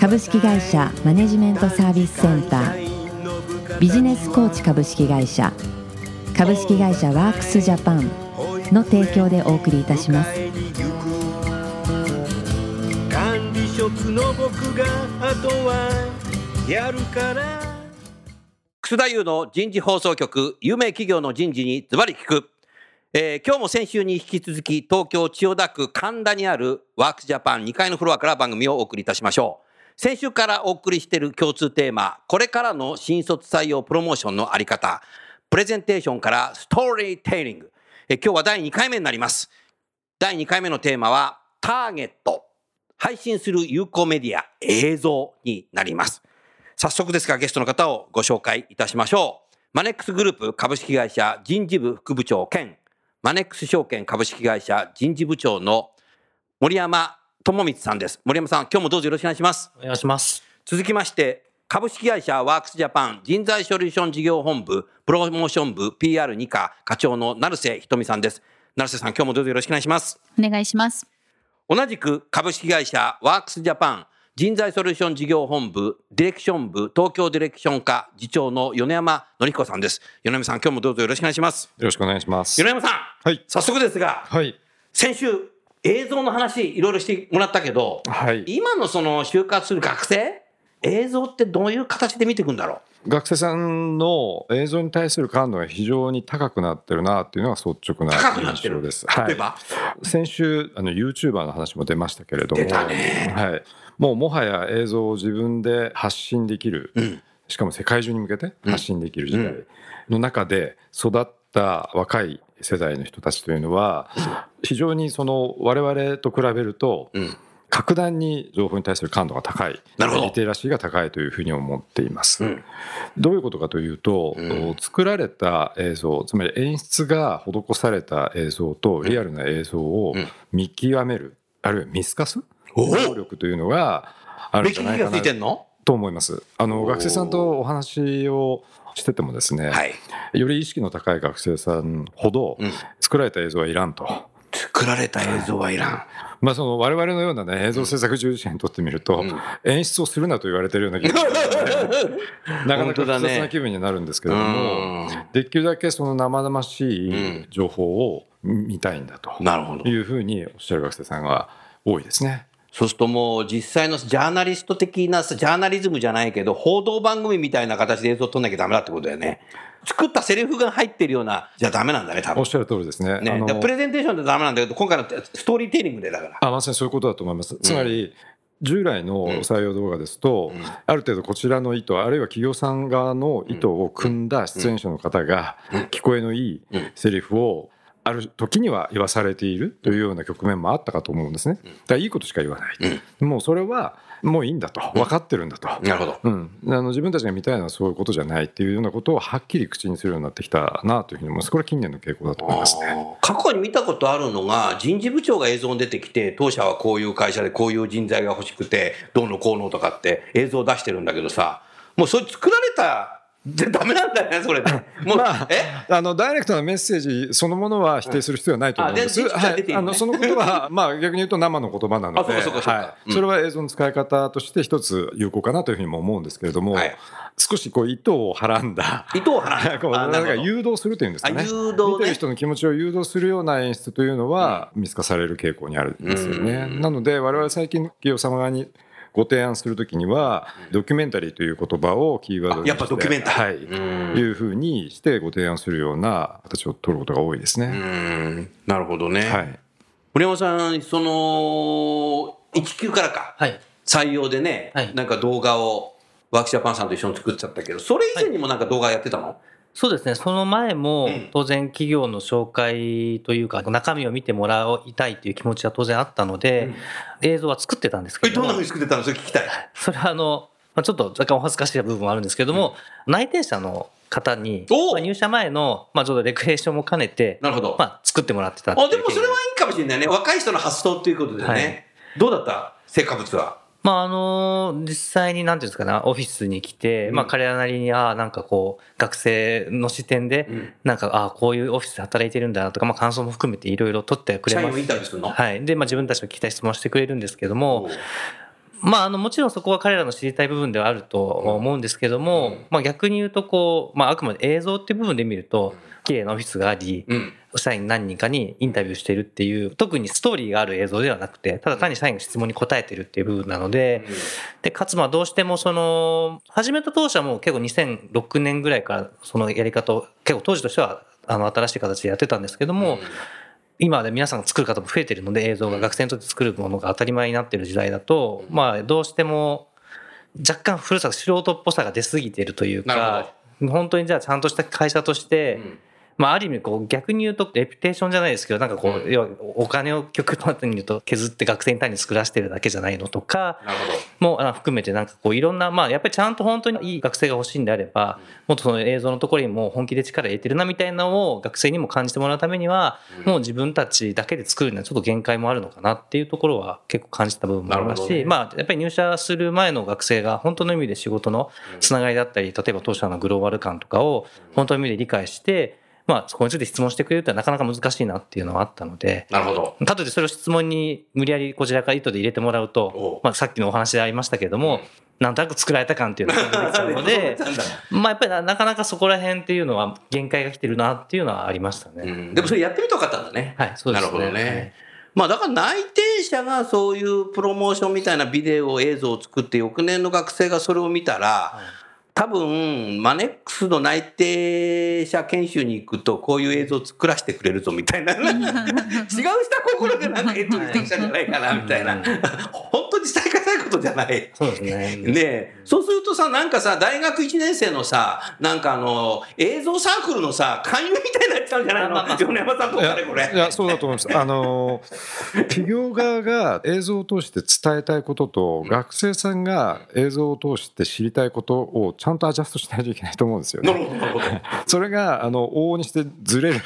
株式会社マネジメントサービスセンター。ビジネスコーチ株式会社。株式会社ワークスジャパンの提供でお送りいたします。管理職の僕があとはやるから。楠田優の人事放送局有名企業の人事にズバリ聞く、えー今日も先週に引き続き東京千代田区神田にあるワークスジャパン2階のフロアから番組をお送りいたしましょう先週からお送りしている共通テーマこれからの新卒採用プロモーションのあり方プレゼンテーションからストーリーテイリング、え今日は第2回目になります。第2回目のテーマはターゲット。配信する有効メディア映像になります。早速ですがゲストの方をご紹介いたしましょう。マネックスグループ株式会社人事部副部長兼マネックス証券株式会社人事部長の森山智光さんです。森山さん、今日もどうぞよろしくお願いします。お願いします。続きまして、株式会社ワークスジャパン人材ソリューション事業本部プロモーション部 PR2 課課長の成瀬ひとみさんです。成瀬さん、今日もどうぞよろしくお願いします。お願いします。同じく株式会社ワークスジャパン人材ソリューション事業本部ディレクション部東京ディレクション課次長の米山紀彦さんです。米山さん、今日もどうぞよろしくお願いします。よろしくお願いします。米山さん、はい。早速ですが、はい。先週映像の話いろいろしてもらったけど、はい。今のその就活する学生映像ってどういう形で見ていくんだろ学生さんの映像に対する感度が非常に高くなってるなっていうのが率直な印象です。例えば、はい、先週あの YouTuber の話も出ましたけれども、はい。もうもはや映像を自分で発信できる、うん。しかも世界中に向けて発信できる時代うん。の中で育った若い世代の人たちというのは非常にその我々と比べるとうん。格段に情報に対する感度が高いリテラシーが高いというふうに思っています。うん。どういうことかというと、うん。作られた映像つまり演出が施された映像とリアルな映像をうん。見極めるあるいは見透かすお能力というのがあるん目利きがつじゃないかな。いてんの？と思います。あの学生さんとお話をしててもですね、はい。より意識の高い学生さんほどうん作られた映像はいらんと。作られた映像はいらん。まあ、その我々のような、ね、映像制作従事者にとってみると、うん演出をするなと言われてるような気がして なかなか複雑な気分になるんですけれども、できるだけその生々しい情報を見たいんだと。いうふうにおっしゃる学生さんが多いですね。そうするともう実際のジャーナリスト的なジャーナリズムじゃないけど報道番組みたいな形で映像を撮んなきゃダメだってことだよね。作ったセリフが入ってるようなじゃダメなんだね多分おっ。しゃる通りですね。ね、プレゼンテーションでダメなんだけど今回のストーリーテイリングでだから。あまさにそういうことだと思います。つまり、従来の採用動画ですと、うんある程度こちらの意図あるいは企業さん側の意図を組んだ出演者の方が聞こえのいいうんセリフをある時には言わされているというような局面もあったかと思うんですね。だからいいことしか言わない。もうそれはもういいんだと分かってるんだと。なるほど。うん、あの自分たちが見たいのはそういうことじゃないっていうようなことをはっきり口にするようになってきたなというふうに思います。これは近年の傾向だと思いますね。過去に見たことあるのが人事部長が映像に出てきて当社はこういう会社でこういう人材が欲しくてどうのこうのとかって映像を出してるんだけどさもうそれ作られたでダメなんだよねそれでもう、まあえ？あのダイレクトなメッセージそのものは否定する必要はないと思うんです。はい。あのそのことは まあ逆に言うと生の言葉なので、あそはい。うん。それは映像の使い方として一つ有効かなというふうにも思うんですけれども、はい。少しこう糸をはらんだ。糸を放 こうなんかあなるほど。誘導するというんですかね。あ誘導ね。見てる人の気持ちを誘導するような演出というのは見透かされる傾向にあるんですよね。うんなので我々最近企業様側にご提案するときにはドキュメンタリーという言葉をキーワードにしてやっぱドキュメンタリー。はい、うん。いうふうにしてご提案するような形を取ることが多いですうね。ん。なるほどね、はい。森山さんその1級からか。はい。採用でね、はい。なんか動画をワークジャパンさんと一緒に作っちゃったけどそれ以前にもなんか動画やってたの、そうですね。その前もうん当然企業の紹介というか中身を見てもらいたいという気持ちは当然あったので、映像は作ってたんですけえどもどんなふうに作ってたの？それ聞きたい それはあのまあ、ちょっと若干お恥ずかしい部分もあるんですけども、内定者の方に、おまあ入社前の、まあ、ちょっとレクリエーションも兼ねて、なるほど。まあ、作ってもらってたあ、でもそれはいいかもしれないね。若い人の発想ということでね。はいどうだった？成果物は。まああの実際になんていうんですかねオフィスに来て、うん。まあ彼らなりにああなんかこう学生の視点で、うん。なんかああこういうオフィスで働いてるんだなとか、まあ、感想も含めていろいろ取ってくれます。社員をインタビューするの？はい。で、まあ、自分たちの聞きたい質問をしてくれるんですけども、まあ、あのもちろんそこは彼らの知りたい部分ではあると思うんですけども、うん。まあ、逆に言うとこう、まあ、あくまで映像っていう部分で見ると綺麗なオフィスがあり、うん。社員何人かにインタビューしてるっていう特にストーリーがある映像ではなくてただ単に社員が質問に答えてるっていう部分なのででかつまあどうしてもその始めた当初はもう結構2006年ぐらいからそのやり方を結構当時としてはあの新しい形でやってたんですけども、今はね皆さんが作る方も増えてるので映像が学生にとって作るものが当たり前になってる時代だとまあどうしても若干古さ素人っぽさが出過ぎてるというなか本当にじゃあちゃんとした会社として、うんまあ、ある意味こう逆に言うとレピュテーションじゃないですけどなんかこう、うん。要はお金を極端に言うと削って学生に単に作らせてるだけじゃないのとか。も含めてなんかこういろんなまあやっぱりちゃんと本当にいい学生が欲しいんであればもっとその映像のところにも本気で力入れてるなみたいなのを学生にも感じてもらうためにはもう自分たちだけで作るにはちょっと限界もあるのかなっていうところは結構感じた部分もありますし、まあやっぱり入社する前の学生が本当の意味で仕事のつながりだったり例えば当社のグローバル感とかを本当の意味で理解してまあそこについて質問してくれるってのはなかなか難しいなっていうのはあったのでなるほど。かといってそれを質問に無理やりこちらから意図で入れてもらうと、まあ、さっきのお話でありましたけれども、なんとなく作られた感っていうのが出てきちゃうので まあやっぱりななかなかそこら辺っていうのは限界が来てるなっていうのはありましたね。うんでもそれやってみたかったんだね。はい、そうですね。なるほどねまあだから内定者がそういうプロモーションみたいなビデオ映像を作って翌年の学生がそれを見たら多分マネックスの内定者研修に行くとこういう映像を作らせてくれるぞみたいな 違う下心でなんか映像にしてきたんじゃないかなみたいなうん本当に伝え難いことじゃない。そうですね。ねえそうするとさなんかさ大学1年生のさなんかあの映像サークルのさ勧誘みたいになっちゃうんじゃないの？まあまあ米山さんとかねこれ。いやそうだと思います。あの企業側が映像を通して伝えたいことと、学生さんが映像を通して知りたいことをちゃんとアジャストしないといけないと思うんですよね。なるほどなるほど。それがあの往々にしてずれる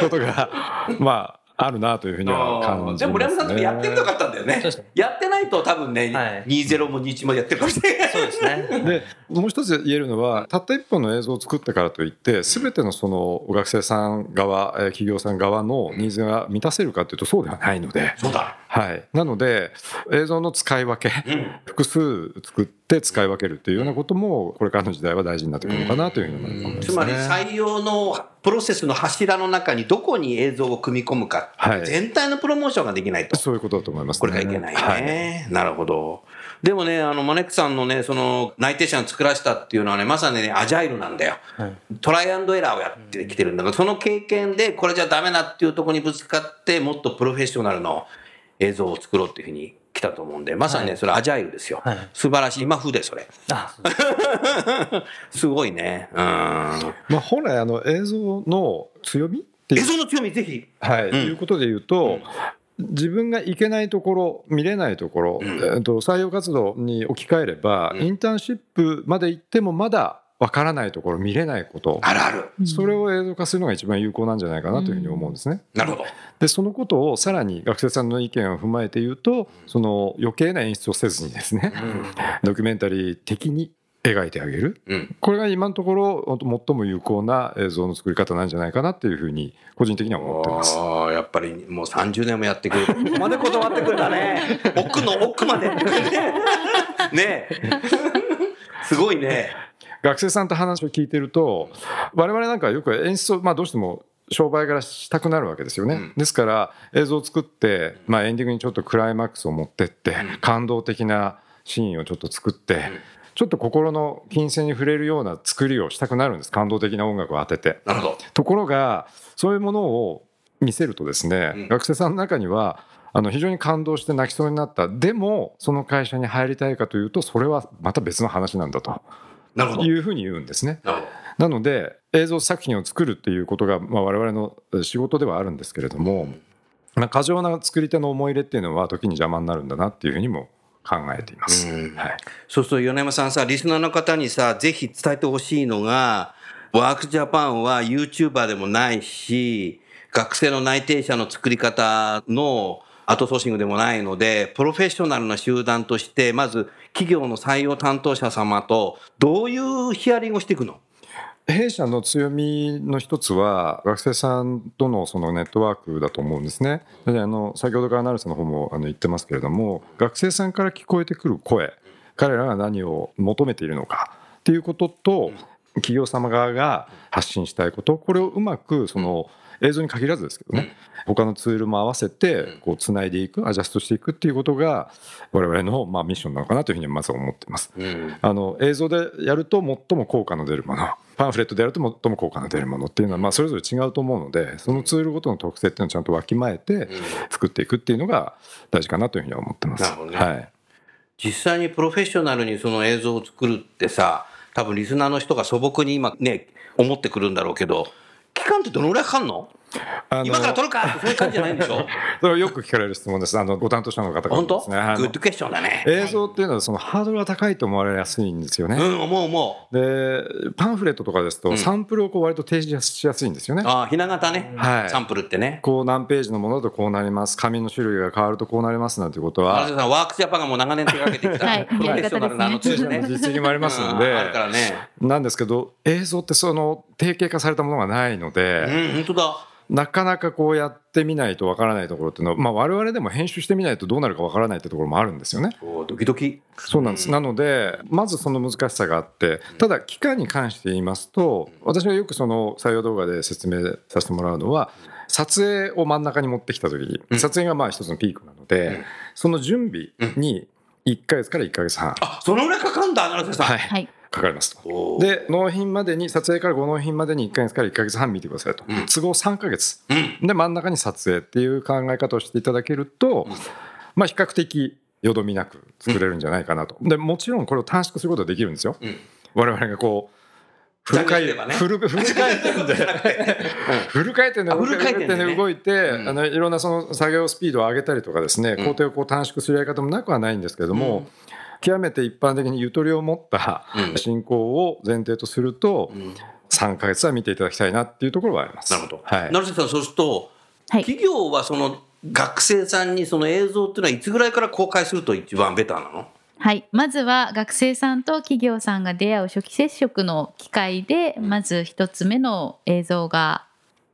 ことがまああるなというふうには感じます、ね。でも村山さんとかやってみたかったんだよねそうですね。やってないと多分ね、はい20も21もやってるかもしれない。そうですね。でもう一つ言えるのはたった一本の映像を作ったからといって全てのその学生さん側えー企業さん側のニーズが満たせるかというとそうではないので、そうだ。はい、なので映像の使い分けうん。複数作って使い分けるっていうようなこともこれからの時代は大事になってくるのかなというふうに思いますね。つまり採用のプロセスの柱の中にどこに映像を組み込むか、はい全体のプロモーションができないと。そういうことだと思います、ね。これがいけないね。はいなるほど。でもね、あの、マネックさんのね、その、内定者を作らせたっていうのはね、まさにね、アジャイルなんだよ。はいトライアンドエラーをやってきてるんだから、その経験で、これじゃダメだっていうところにぶつかって、もっとプロフェッショナルの映像を作ろうっていうふうに来たと思うんで、まさにね、はいそれアジャイルですよ。はい素晴らしい。今風で、それ。あ、そうです すごいね。うん。まあ、本来あの映像の強み？っていう映像の強み、ぜひ。はい、んということで言うと、自分が行けないところ見れないところ、うんえー、と採用活動に置き換えれば、うんインターンシップまで行ってもまだわからないところ見れないことあるある。それを映像化するのが一番有効なんじゃないかなというふうに思うんですね。なるほど。でそのことをさらに学生さんの意見を踏まえて言うとその余計な演出をせずにですねドキュメンタリー的に描いてあげるうん。これが今のところ最も有効な映像の作り方なんじゃないかなっていうふうに個人的には思ってます。ああ、やっぱりもう30年もやってくれる。ここまで断ってくれたね。奥の奥まで。ねえ。すごいね。学生さんと話を聞いてると我々なんかよく演出を、まあ、どうしても商売柄したくなるわけですよね、うん。ですから映像を作って、まあ、エンディングにちょっとクライマックスを持ってって、うん。感動的なシーンをちょっと作って、ん。ちょっと心の金銭に触れるような作りをしたくなるんです。感動的な音楽を当てて。なるほど。ところがそういうものを見せるとですね、うん。学生さんの中にはあの非常に感動して泣きそうになった。でもその会社に入りたいかというとそれはまた別の話なんだと。いうふうに言うんですね。なるほど。なので映像作品を作るっていうことが、まあ、我々の仕事ではあるんですけれども、まあ、過剰な作り手の思い入れっていうのは時に邪魔になるんだなっていうふうにも考えています。うんはいそうすると米山さんさ、リスナーの方にさ、ぜひ伝えてほしいのが、ワークジャパンは YouTuber でもないし、学生の内定者の作り方のアウトソーシングでもないので、プロフェッショナルな集団として、まず企業の採用担当者様とどういうヒアリングをしていくの？弊社の強みの一つは学生さんとのそのネットワークだと思うんですね。あの先ほどから成瀬の方もあの言ってますけれども学生さんから聞こえてくる声彼らが何を求めているのかっていうことと企業様側が発信したいことこれをうまくその映像に限らずですけどね他のツールも合わせてこうつないでいくアジャストしていくっていうことが我々のまあミッションなのかなというふうにまずは思っています。うん。あの映像でやると最も効果の出るものパンフレットでやると最も効果の出るものっていうのはまあそれぞれ違うと思うのでそのツールごとの特性っていうのをちゃんとわきまえて作っていくっていうのが大事かなというふうには思ってます。なるほどねはい実際にプロフェッショナルにその映像を作るってさ、多分リスナーの人が素朴に今ね、思ってくるんだろうけど、期間ってどのぐらいかかんの？あの今から撮るかそういう感じじゃないんでしょ？それはよく聞かれる質問ですあのご担当者の方からねあのグッドクエスチョンだね。映像っていうのはそのハードルが高いと思われやすいんですよね。うん、思う思う。でパンフレットとかですとサンプルをこう割と提示しやすいんですよね。ああ、ひな形ね、はいサンプルってね。こう何ページのものだとこうなります紙の種類が変わるとこうなりますなんてことはワークスジャパンがもう長年手掛けてきた、はいプロフェッショナルなあのツールね。実績もありますのうんで、あるからね。なんですけど映像ってその定型化されたものがないのうで、ん、本当だ。なかなかこうやってみないとわからないところっていうのは、まあ、我々でも編集してみないとどうなるかわからないってところもあるんですよね。おドキドキ。そうなんです、なのでまずその難しさがあってただ期間に関して言いますと私がよくその採用動画で説明させてもらうのは撮影を真ん中に持ってきた時に撮影がまあ一つのピークなので、その準備に1ヶ月から1ヶ月半、あ、そのぐらいかかんだ、荒瀬さん。はい。はい。かかりますと。で納品までに撮影からご納品までに1ヶ月から1ヶ月半見てくださいと、うん。都合3ヶ月。うん。で真ん中に撮影っていう考え方をしていただけると、まあ比較的よどみなく作れるんじゃないかなと、でもちろんこれを短縮することはできるんですよ、うん。我々がこうフル回ジャンルすればね。フルフル回転で。フル回転であフル回転でね。で動いて、うん。あのいろんなその作業スピードを上げたりとかですね、工程をこう短縮するやり方もなくはないんですけれども、極めて一般的にゆとりを持ったうん進行を前提とすると、ん3ヶ月は見ていただきたいなっていうところはあります。なるほど。はい、成瀬さん、そうすると、はい企業はその学生さんにその映像っていうのはいつぐらいから公開すると一番ベターなの？はい。まずは学生さんと企業さんが出会う初期接触の機会で、まず一つ目の映像が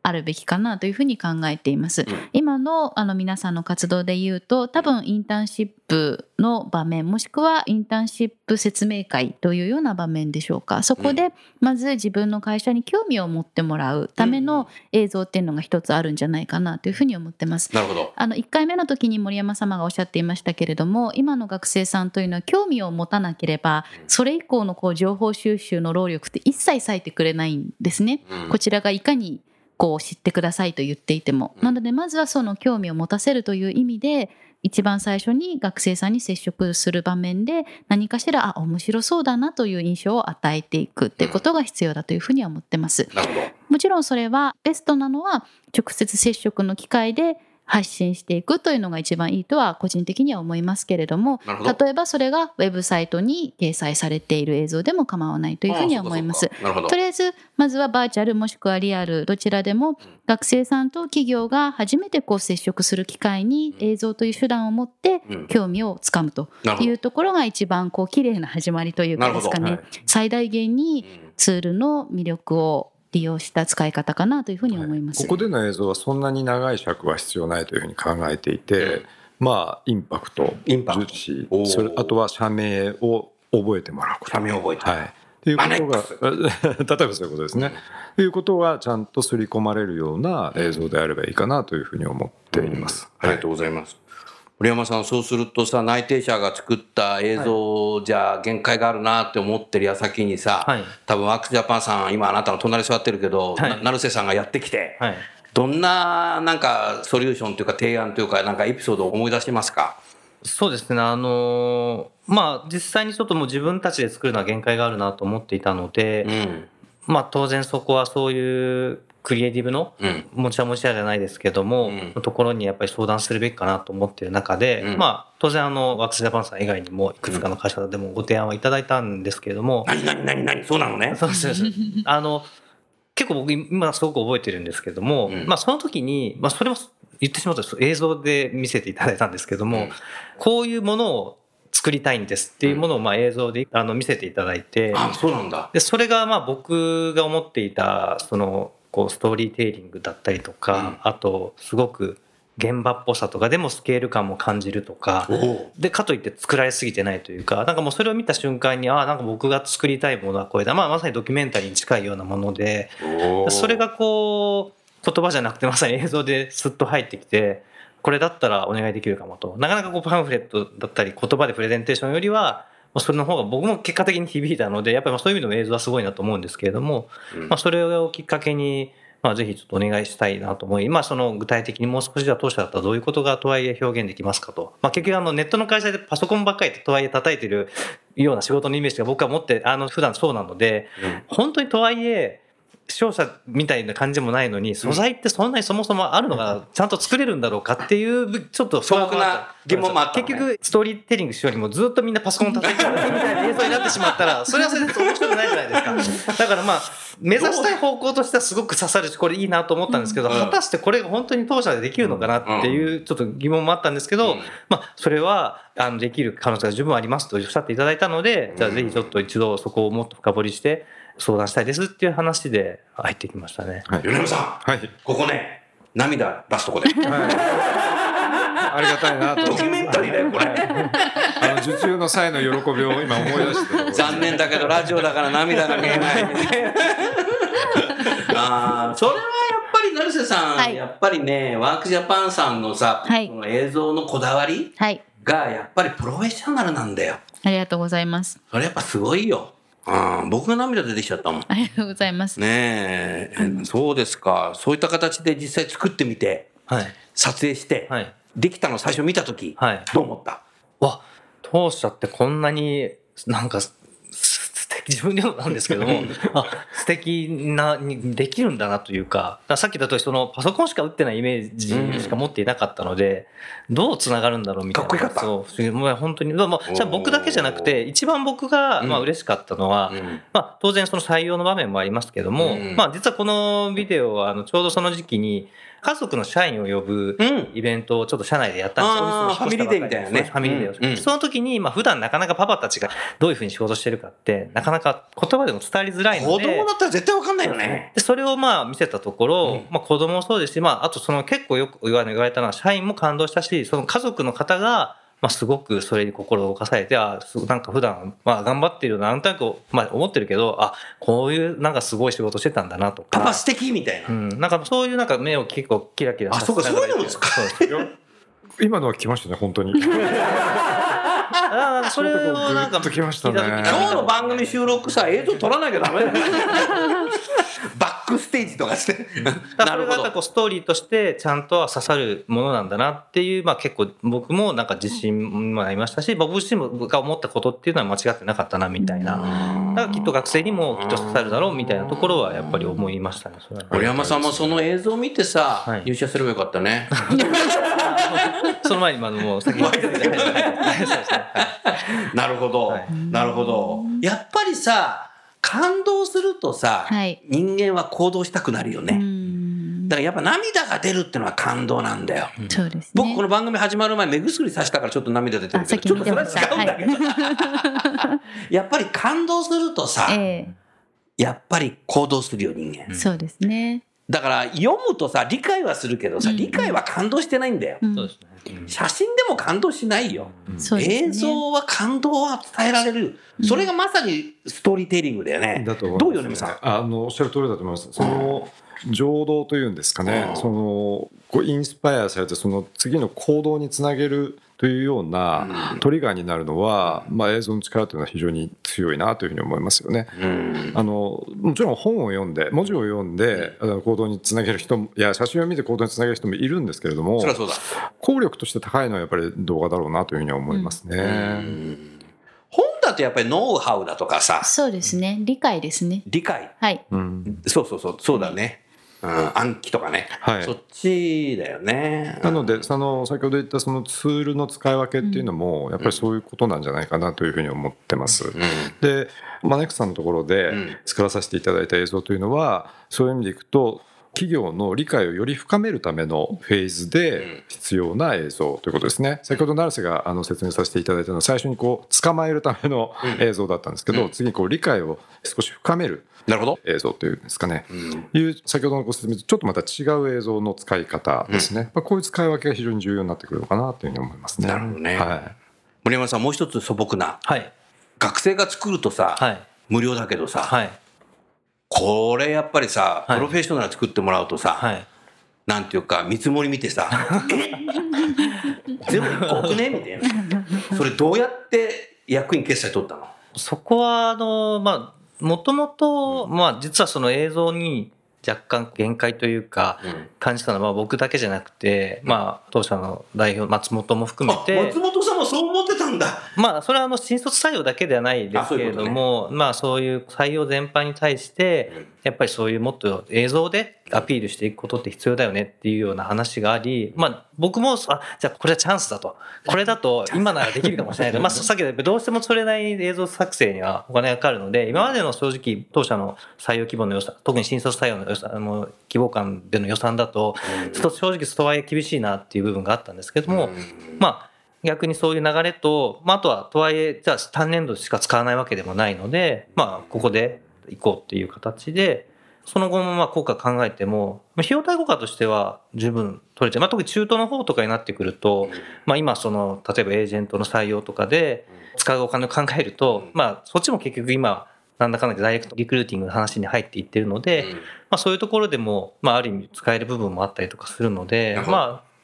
あるべきかなというふうに考えています。今のあの皆さんの活動で言うと、多分インターンシップの場面、もしくはインターンシップ説明会というような場面でしょうか。そこでまず自分の会社に興味を持ってもらうための映像っていうのが一つあるんじゃないかなというふうに思ってます。なるほど。あの1回目の時に森山様がおっしゃっていましたけれども今の学生さんというのは興味を持たなければそれ以降のこう情報収集の労力って一切割いてくれないんですね。うんこちらがいかにこう知ってくださいと言っていても。なのでまずはその興味を持たせるという意味で一番最初に学生さんに接触する場面で何かしらあ面白そうだなという印象を与えていくっていうことが必要だというふうには思ってます。もちろんそれはベストなのは直接接触の機会で発信していくというのが一番いいとは個人的には思いますけれども例えばそれがウェブサイトに掲載されている映像でも構わないというふうには思います。と。りあえずまずはバーチャルもしくはリアルどちらでも学生さんと企業が初めてこう接触する機会に映像という手段を持ってうん。興味をつかむというところが一番こう綺麗な始まりというかですかね。最大限にツールの魅力を利用した使い方かなというふうに思います。ここでの映像はそんなに長い尺は必要ないというふうに考えていて、まあインパクトインパクト。重視。それあとは社名を覚えてもらうこと。社名を覚えて。はい。っていうことが 例えばそういうことですね、ということがちゃんと刷り込まれるような映像であればいいかなというふうに思っています、ありがとうございます。堀山さん、そうするとさ、内定者が作った映像じゃ限界があるなって思ってる矢先にさ、はい多分ワークスジャパンさん、今あなたの隣座ってるけど、はいな成瀬さんがやってきて、はい。どんななんかソリューションというか提案というか、なんかエピソードを思い出しますか？そうですね。あのーまあ、実際にちょっともう自分たちで作るのは限界があるなと思っていたので、うん。まあ、当然そこはそういうクリエイティブのうん。もちゃもちゃじゃないですけども、ところにやっぱり相談するべきかなと思っている中で、うんまあ当然あのワークスジャパンさん以外にもいくつかの会社でもご提案はいただいたんですけれども、何何何何そうなのね。そうです あの結構僕今すごく覚えてるんですけども、うんまあその時に、まあそれも言ってしまうと映像で見せていただいたんですけども、うんこういうものを作りたいんですっていうものをまあ映像であの見せていただいて、あ、そうなんだ。でそれがまあ僕が思っていたそのこうストーリーテイリングだったりとか、あとすごく現場っぽさとかでもスケール感も感じるとか。でかといって作られすぎてないというかなんかもうそれを見た瞬間にああなんか僕が作りたいものはこれだ、まあ、まさにドキュメンタリーに近いようなものでそれがこう言葉じゃなくてまさに映像ですっと入ってきてこれだったらお願いできるかもと。なかなかこうパンフレットだったり言葉でプレゼンテーションよりはまあそれの方が僕も結果的に響いたのでやっぱりまあそういう意味でも映像はすごいなと思うんですけれども、うんまあ、それをきっかけにまあぜひちょっとお願いしたいなと思い、まあその具体的にもう少しじゃあ当社だったらどういうことがとはいえ表現できますかと。まあ結局あのネットの会社でパソコンばっかりとはいえ叩いてるような仕事のイメージが僕は持って、あの普段そうなので、本当にとはいえ、商社みたいな感じもないのに、素材ってそんなにそもそもあるのがちゃんと作れるんだろうかっていう、ちょっと素朴な疑問もあった。のね結局、ストーリーテリングしようにもずっとみんなパソコン叩いてるみたいな映像になってしまったら、それはそれで面白くないじゃないですか。だからまあ、目指したい方向としてはすごく刺さるし、これいいなと思ったんですけど、うん。果たしてこれが本当に当社でできるのかなっていう、ちょっと疑問もあったんですけど、うん。まあ、それは、あの、できる可能性が十分ありますとおっしゃっていただいたので、じゃあぜひちょっと一度そこをもっと深掘りして相談したいですっていう話で入ってきましたね。はい、米山さん、はいここね、涙出すとこで。ありがたいなとドキュメンタリーだよ、これ。あの受注の際の喜びを今思い出してる残念だけど、ラジオだから涙が見えない。ああ、それはやっぱり成瀬さん、はいやっぱりね、ワークジャパンさんのさ、はいその映像のこだわりはい。がやっぱりプロフェッショナルなんだよ。ありがとうございます。それやっぱすごいよ。うん、僕が涙出てきちゃったもん。ありがとうございます。ねえ、そうですか。そういった形で実際作ってみて、はい。撮影して、はい。できたの最初見たとき、はい。どう思った？わ、当社ってこんなになんか、自分でもなんですけども、あ、素敵な、にできるんだなというか、だからさっき言った通り、そのパソコンしか打ってないイメージしか持っていなかったので、どう繋がるんだろうみたいな。かっこよかった。そう、もう本当に、まあもう、じゃあ僕だけじゃなくて、一番僕が、まあ嬉しかったのは、うん。まあ、当然その採用の場面もありますけども、うん。まあ実はこのビデオはあのちょうどその時期に家族の社員を呼ぶうん。イベントをちょっと社内でやったんです。あーオファミリーデーみたいなね。ファミリーデーをうんうん。その時に、まあ普段なかなかパパたちがどういうふうに仕事してるかって、なかなか言葉でも伝わりづらいので。子供だったら絶対わかんないよね。で、それをまあ見せたところ、うん。まあ子供もそうですし、まああとその結構よく言わ言われたのは社員も感動したし、その家族の方が、まあすごくそれに心を動かされて、あすごなんか普段、まあ頑張ってるような、なんとなく、まあ思ってるけど、あ、こういうなんかすごい仕事してたんだなとか。パパ素敵みたいな。うん、なんかそういうなんか目を結構キラキラあそうかそういうのも使そう 今のは来ましたね本当に ああ、それをなんかグッときましたね聞いた時に今日の番組収録さ、映像撮らなきゃダメだよ。バックステージとかして。だなるほどからそれがやっぱこ。うストーリーとしてちゃんとは刺さるものなんだなっていう、まあ結構僕もなんか自信もありましたし、僕自身もが思ったことっていうのは間違ってなかったなみたいな。だからきっと学生にもきっと刺さるだろうみたいなところはやっぱり思いましたね。森山さんもその映像を見てさ、はい入社すればよかったね。その前にまあもう先になるほど、はいなるほど。やっぱりさ、感動するとさ、はい人間は行動したくなるようね。んだからやっぱ涙が出るってのは感動なんだよ。そうですね。僕この番組始まる前目薬さしたからちょっと涙出てるけど、ちょっとそれは。違うんだけど、やっぱり感動するとさ、えやっぱり行動するよ人間え。そうですね。だから読むとさ理解はするけどさうん理解は感動してないんだよ。写真でも感動しないよ。映像は感動は伝えられる。それがまさにストーリーテイリングだよね。だとどうよねみさん？あのおっしゃる通りだと思います。その情動というんですかね、うんそのこうインスパイアされてその次の行動につなげるというようなトリガーになるのは、まあ、映像の力というのは非常に強いなというふうに思いますよね。うんあのもちろん本を読んで文字を読んで、行動につなげる人もいや写真を見て行動につなげる人もいるんですけれどもそりゃそうだ。効力として高いのはやっぱり動画だろうなというふうには思いますね。本だとやっぱりノウハウだとかさそうですね。理解ですね。理解。はい。うんそうそうそうそうだね。うん、暗記とかね、はい。そっちだよね。なのでその先ほど言ったそのツールの使い分けっていうのもやっぱりそういうことなんじゃないかなというふうに思ってます。うん。でマネックさんのところでうん。作らさせていただいた映像というのはそういう意味でいくと企業の理解をより深めるためのフェーズで必要な映像ということですね。先ほど成瀬があの説明させていただいたのは最初にこう捕まえるための映像だったんですけど、次にこう理解を少し深めるなるほど。映像というんですかね、うんいう先ほどのご説明とちょっとまた違う映像の使い方ですね、まあ、こういう使い分けが非常に重要になってくるのかなというふうに思いますね。なるほどねはい森山さん、もう一つ素朴な。はい。学生が作るとさ、はい。無料だけどさ、はい。これやっぱりさ、はいプロフェッショナル作ってもらうとさ、はい。なんていうか、見積もり見てさ、え 全部一個億ねみたいな。それどうやって役員決済取ったの？そこは、あの、まあ、もともと、まあ、実はその映像に若干限界というか、感じたのはまあ僕だけじゃなくて、まあ、当社の代表、松本も含めあて松、本さんもそう思ってたんだ。まあ、それはあの、新卒採用だけではないですけれども、まあ、そういう採用全般に対して、やっぱりそういうもっと映像でアピールしていくことって必要だよねっていうような話があり、まあ、僕も、あ、じゃあこれはチャンスだと。これだと今ならできるかもしれないと。まあ、さっき言ったどうしてもそれなりに映像作成にはお金がかかるので、今までの正直、当社の採用規模の予算、特に新卒採用の予算、あの規模感での予算だと、ちょっと正直とはいえ厳しいなっていう部分があったんですけども、まあ、逆にそういう流れと、まあ、あとは、とはいえ、じゃあ単年度しか使わないわけでもないので、まあ、ここで行こうっていう形で、その後もまあ効果考えても、まあ費用対効果としては十分取れて、まあ、特に中東の方とかになってくると、まあ、今その、例えばエージェントの採用とかで使うお金を考えると、まあ、そっちも結局今、なんだかんだでダイレクトリクルーティングの話に入っていってるので、まあ、そういうところでも、まあ、ある意味使える部分もあったりとかするのでまあ、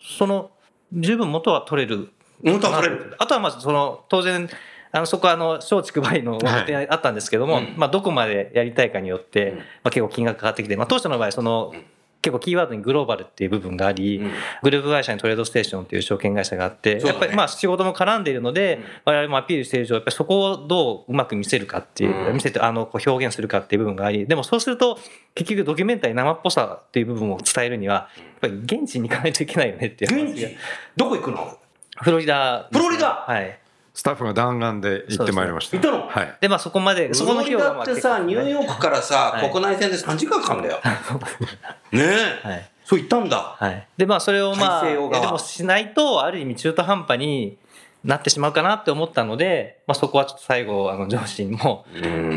その、十分元は取れる。元は取れる。あとはまあその当然あのそこはあの松竹梅の表にあったんですけども、うん。まあ、どこまでやりたいかによって、うん。まあ、結構金額かかってきて、まあ、当社の場合その、うん。結構キーワードにグローバルっていう部分があり、うん。グループ会社にトレードステーションっていう証券会社があって、ね。やっぱりまあ仕事も絡んでいるので、我々もアピールしている以上、やっぱりそこをどううまく見せるかっていう、うん。見せて、あの、こう表現するかっていう部分があり、でもそうすると、結局ドキュメンタリー生っぽさっていう部分を伝えるには、やっぱり現地に行かないといけないよねっていう話が。現地？どこ行くの？フロリダ。ね、フロリダ？はい。スタッフが弾丸で行ってまいりました。行ったの？はい。で、まあそこまで、そこの費用がまあフロリダってさ、ニューヨークからさ、はい国内線で3時間かかるんだよ。ねえ。はい。そう行ったんだ。はい。で、まあそれをまあ、でもしないと、ある意味中途半端になってしまうかなって思ったので、まあそこはちょっと最後、あの上司にも、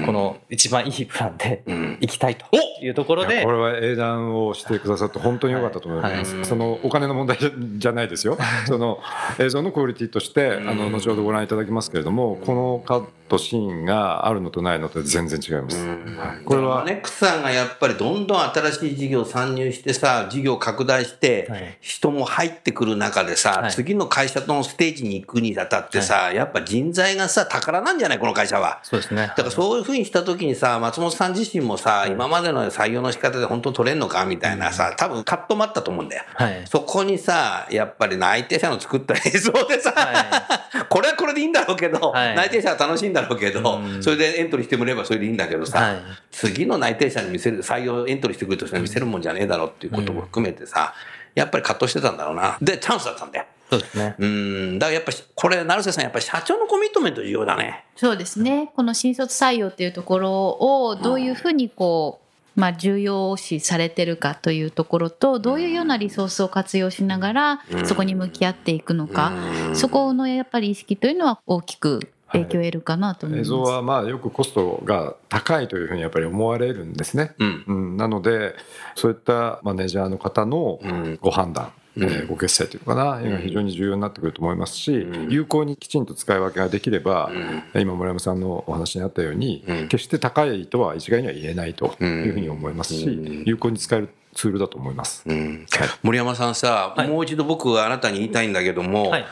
この一番いいプランでうん。行きたいというところで。いやこ、れは英断をしてくださって本当に良かったと思います、はい。そのお金の問題 じゃないですよ。その映像のクオリティとしてあの後ほどご覧いただきますけれどもこのカットシーンがあるのとないのと全然違います、はい。これはマネックスさんがやっぱりどんどん新しい事業参入してさ、事業拡大してはい、人も入ってくる中でさ、はい。次の会社とのステージに行くにあたってさ、やっぱ人材がさ、宝なんじゃないこの会社は。そうですね。だからそういうふうにしたときにさ、松本さん自身もさ、今までの採用の仕方で本当取れんのかみたいなさ、多分カットもあったと思うんだよ。はい。そこにさ、やっぱり内定者の作った 映像でさ、はこれはこれでいいんだろうけど、はい内定者は楽しいんだろうけど、うんそれでエントリーしてもらえばそれでいいんだけどさ、はい次の内定者に見せる、採用エントリーしてくるとしたら見せるもんじゃねえだろうっていうことも含めてさ、やっぱり葛藤してたんだろうな。で、チャンスだったんだよ。そうですね。うん、だからやっぱり、これ、成瀬さん、やっぱり社長のコミットメント重要だね。そうですね。この新卒採用っていうところをどういうふうにこう、まあ、重要視されてるかというところとどういうようなリソースを活用しながらそこに向き合っていくのか、そこのやっぱり意識というのは大きく影響を得るかなと思います。映像はまあよくコストが高いというふうにやっぱり思われるんですね、うん。うん、なのでそういったマネージャーの方のうんご判断、うんえーご決裁というのかな、が非常に重要になってくると思いますし、うん。有効にきちんと使い分けができれば、うん。今森山さんのお話にあったように、うん。決して高いとは一概には言えないというふうに思いますし、うん。有効に使えるツールだと思います。うん。森山さんさ、はい。もう一度僕はあなたに言いたいんだけども、はい。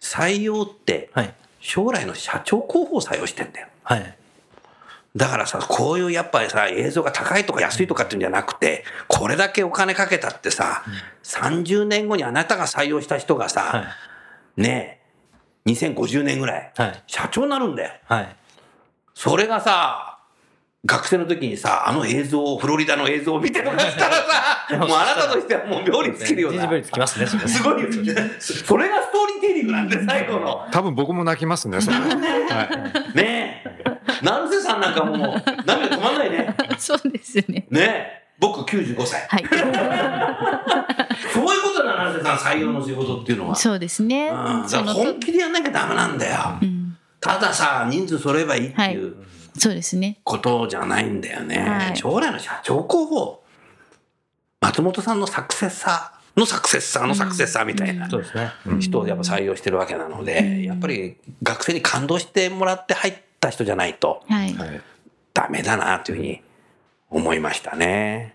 採用ってはい。将来の社長候補を採用してんだよ。はい。だからさ、こういうやっぱりさ、映像が高いとか安いとかっていうんじゃなくて、これだけお金かけたってさ、30年後にあなたが採用した人がさ、はい。ねえ、2050年ぐらい、はい。社長になるんだよ。はい。それがさ、学生の時にさ、あの映像、フロリダの映像を見てとかしたらさ、もうあなたとしてはもう秒に尽きるような。病につきますね、それすごいよね。それがストーリーテリングなんで、最後の。多分僕も泣きますねそれはいねえ。成瀬さんなんかもう、涙止まんないね。そうですね。ねえ。僕95歳。はい。そういうことだ、成瀬さん、採用の仕事っていうのは。そうですね。うん本気でやんなきゃダメなんだよ。うん、たださ、人数揃えばいいっていうそうですね。ことじゃないんだよね。はい将来の社長候補、松本さんのサクセッサーのサクセッサーのサクセッサーみたいなそうですね。人をやっぱ採用してるわけなので、やっぱり学生に感動してもらって入った人じゃないと。はい。はい。ダメだなというふうに思いましたね。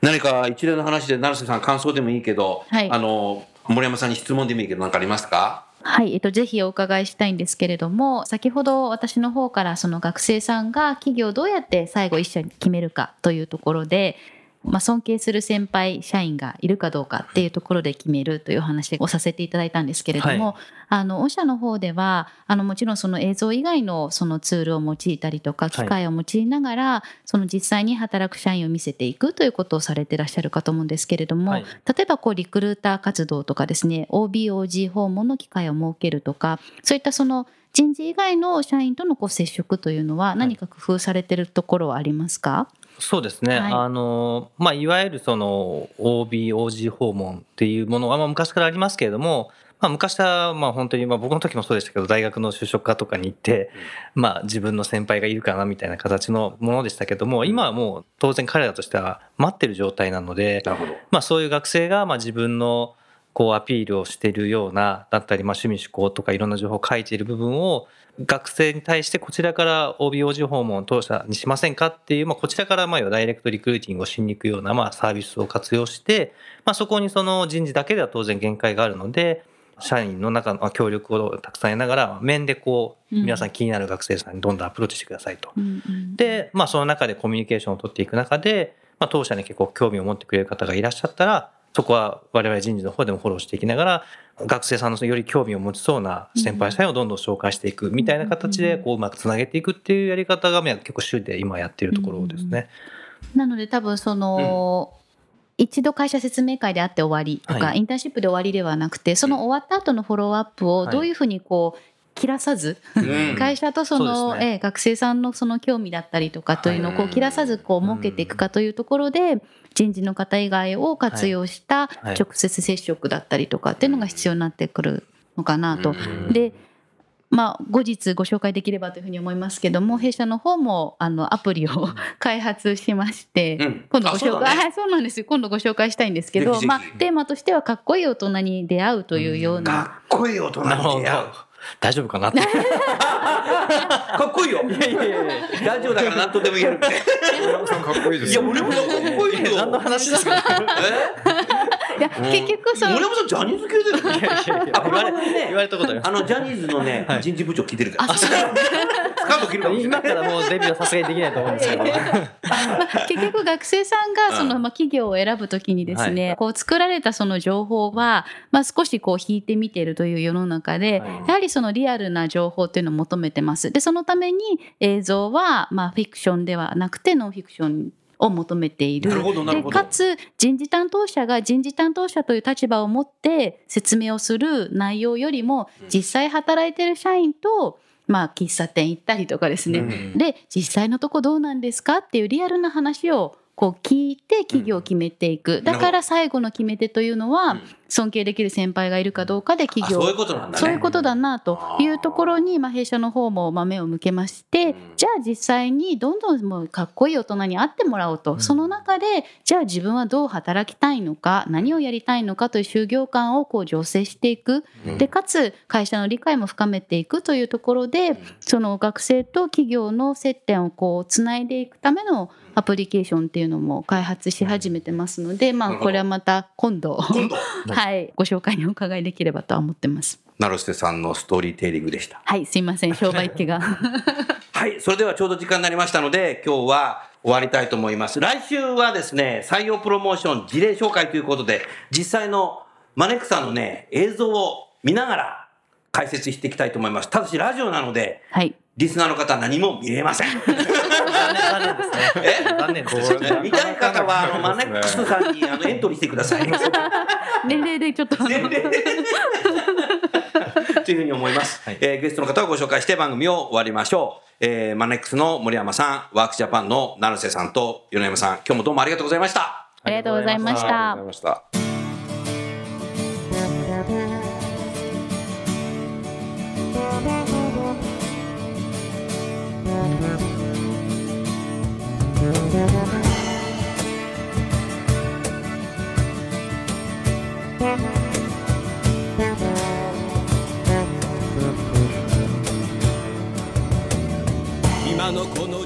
何か一連の話で成瀬さん感想でもいいけど、はい。あの森山さんに質問でもいいけど何かありますか？はい、えっと、ぜひお伺いしたいんですけれども、先ほど私の方からその学生さんが企業をどうやって最後一社に決めるかというところで、まあ、尊敬する先輩社員がいるかどうかっていうところで決めるというお話をさせていただいたんですけれども、はあの御社の方ではあのもちろんその映像以外のそのツールを用いたりとか機械を用いながら、その実際に働く社員を見せていくということをされていらっしゃるかと思うんですけれども、はい。例えばこうリクルーター活動とかですね OBOG 訪問の機会を設けるとかそういったその人事以外の社員とのこう接触というのは何か工夫されてるところはありますか、そうですね。はいあの、まあ、いわゆるその OB、OG 訪問っていうものは、まあ、昔からありますけれども、まあ、昔は、まあ、本当に、まあ、僕の時もそうでしたけど、大学の就職課とかに行って、まあ、自分の先輩がいるかなみたいな形のものでしたけども、今はもう当然彼らとしては待ってる状態なので。まあ、そういう学生がまあ自分のこうアピールをしているようなだったりまあ趣味思考とかいろんな情報を書いている部分を学生に対してこちらから OBOG 訪問を当社にしませんかっていう、まあ、こちらからまあダイレクトリクルーティングをしに行くようなまあサービスを活用して、まあ、そこにその人事だけでは当然限界があるので社員の中の協力をたくさん得ながら面でこううん皆さん気になる学生さんにどんどんアプローチしてくださいと。うんうんで、まあ、その中でコミュニケーションを取っていく中で、まあ、当社に結構興味を持ってくれる方がいらっしゃったら、そこは我々人事の方でもフォローしていきながら、学生さんのより興味を持ちそうな先輩社員をどんどん紹介していくみたいな形で、こう、うまくつなげていくっていうやり方が、まあ結構週で今やっているところですね。なので多分その、一度会社説明会であって終わりとか、はい。インターンシップで終わりではなくてその終わった後のフォローアップをどういうふうにこう切らさず、うん。会社とそのね。ええ学生さんのその興味だったりとかというのをこはい。う切らさずこう設けていくかというところで人事の方以外を活用したはい。直接接触だったりとかっていうのが必要になってくるのかなと。うん。でまあ、後日ご紹介できればというふうに思いますけども弊社の方もあのアプリを開発しまして、うん。今度ご紹介、はいそうなんですよ。今度ご紹介したいんですけどまあ、テーマとしてはかっこいい大人に出会うというような、かっこいい大人に出会う。。大丈夫かなって。かっこいいよ。ラジオだから何とでも言えるさんかっこいいですいや、よ森山さんかっこいいよ。何の話ですか？え？いや結局その森山さんジャニーズ系だよね。言われの前ね言われたことあのジャニーズのね、人事部長聞いてるから。今からもうデビューはさすがにできないと思うんですけど。結局学生さんがその、うんまあ、企業を選ぶときにですね、こう作られたその情報は、まあ、少しこう引いてみているという世の中で、はいやはりそのリアルな情報っていうのを求めてます。でそのために映像はまあフィクションではなくてノンフィクションを求めている。でかつ人事担当者が人事担当者という立場を持って説明をする内容よりも実際働いてる社員とまあ喫茶店行ったりとかですね、うんで実際のとこどうなんですかっていうリアルな話をこう聞いて企業を決めていく、だから最後の決め手というのは尊敬できる先輩がいるかどうかであ企業そういうことなんだね。そういうことだなというところに、まあ、弊社の方もまあ目を向けまして、じゃあ実際にどんどんもうかっこいい大人に会ってもらおうと、その中でじゃあ自分はどう働きたいのか何をやりたいのかという就業感をこう醸成していく、でかつ会社の理解も深めていくというところでその学生と企業の接点をこうつないでいくためのアプリケーションっていうのも開発し始めてますので、まあ、これはまた今度 はい、ご紹介にお伺いできればとは思ってます。成瀬さんのストーリーテイリングでした。はい、すいません、商売っ気が。はい、それではちょうど時間になりましたので、今日は終わりたいと思います。来週はですね、採用プロモーション事例紹介ということで、実際のマネックさんのね、映像を見ながら解説していきたいと思います。ただしラジオなので、はい。リスナーの方は何も見れません。残念ですね。残念ですね。見たい方は、あの、マネックスさんに、あの、エントリーしてください。年齢でちょっと年齢 というふうに思います、はいえーゲストの方をご紹介して番組を終わりましょう。えーマネックスの森山さん、ワークスジャパンの成瀬さんと米山さん、今日もどうもありがとうございました。ありがとうございましありがとうごたざいました。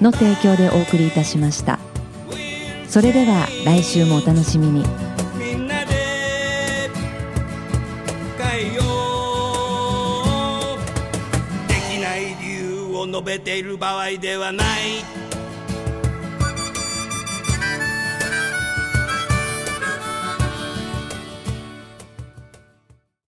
の提供でお送りいたしました。それでは来週もお楽しみに。みんなで変えよう。できない理由を述べている場合ではない。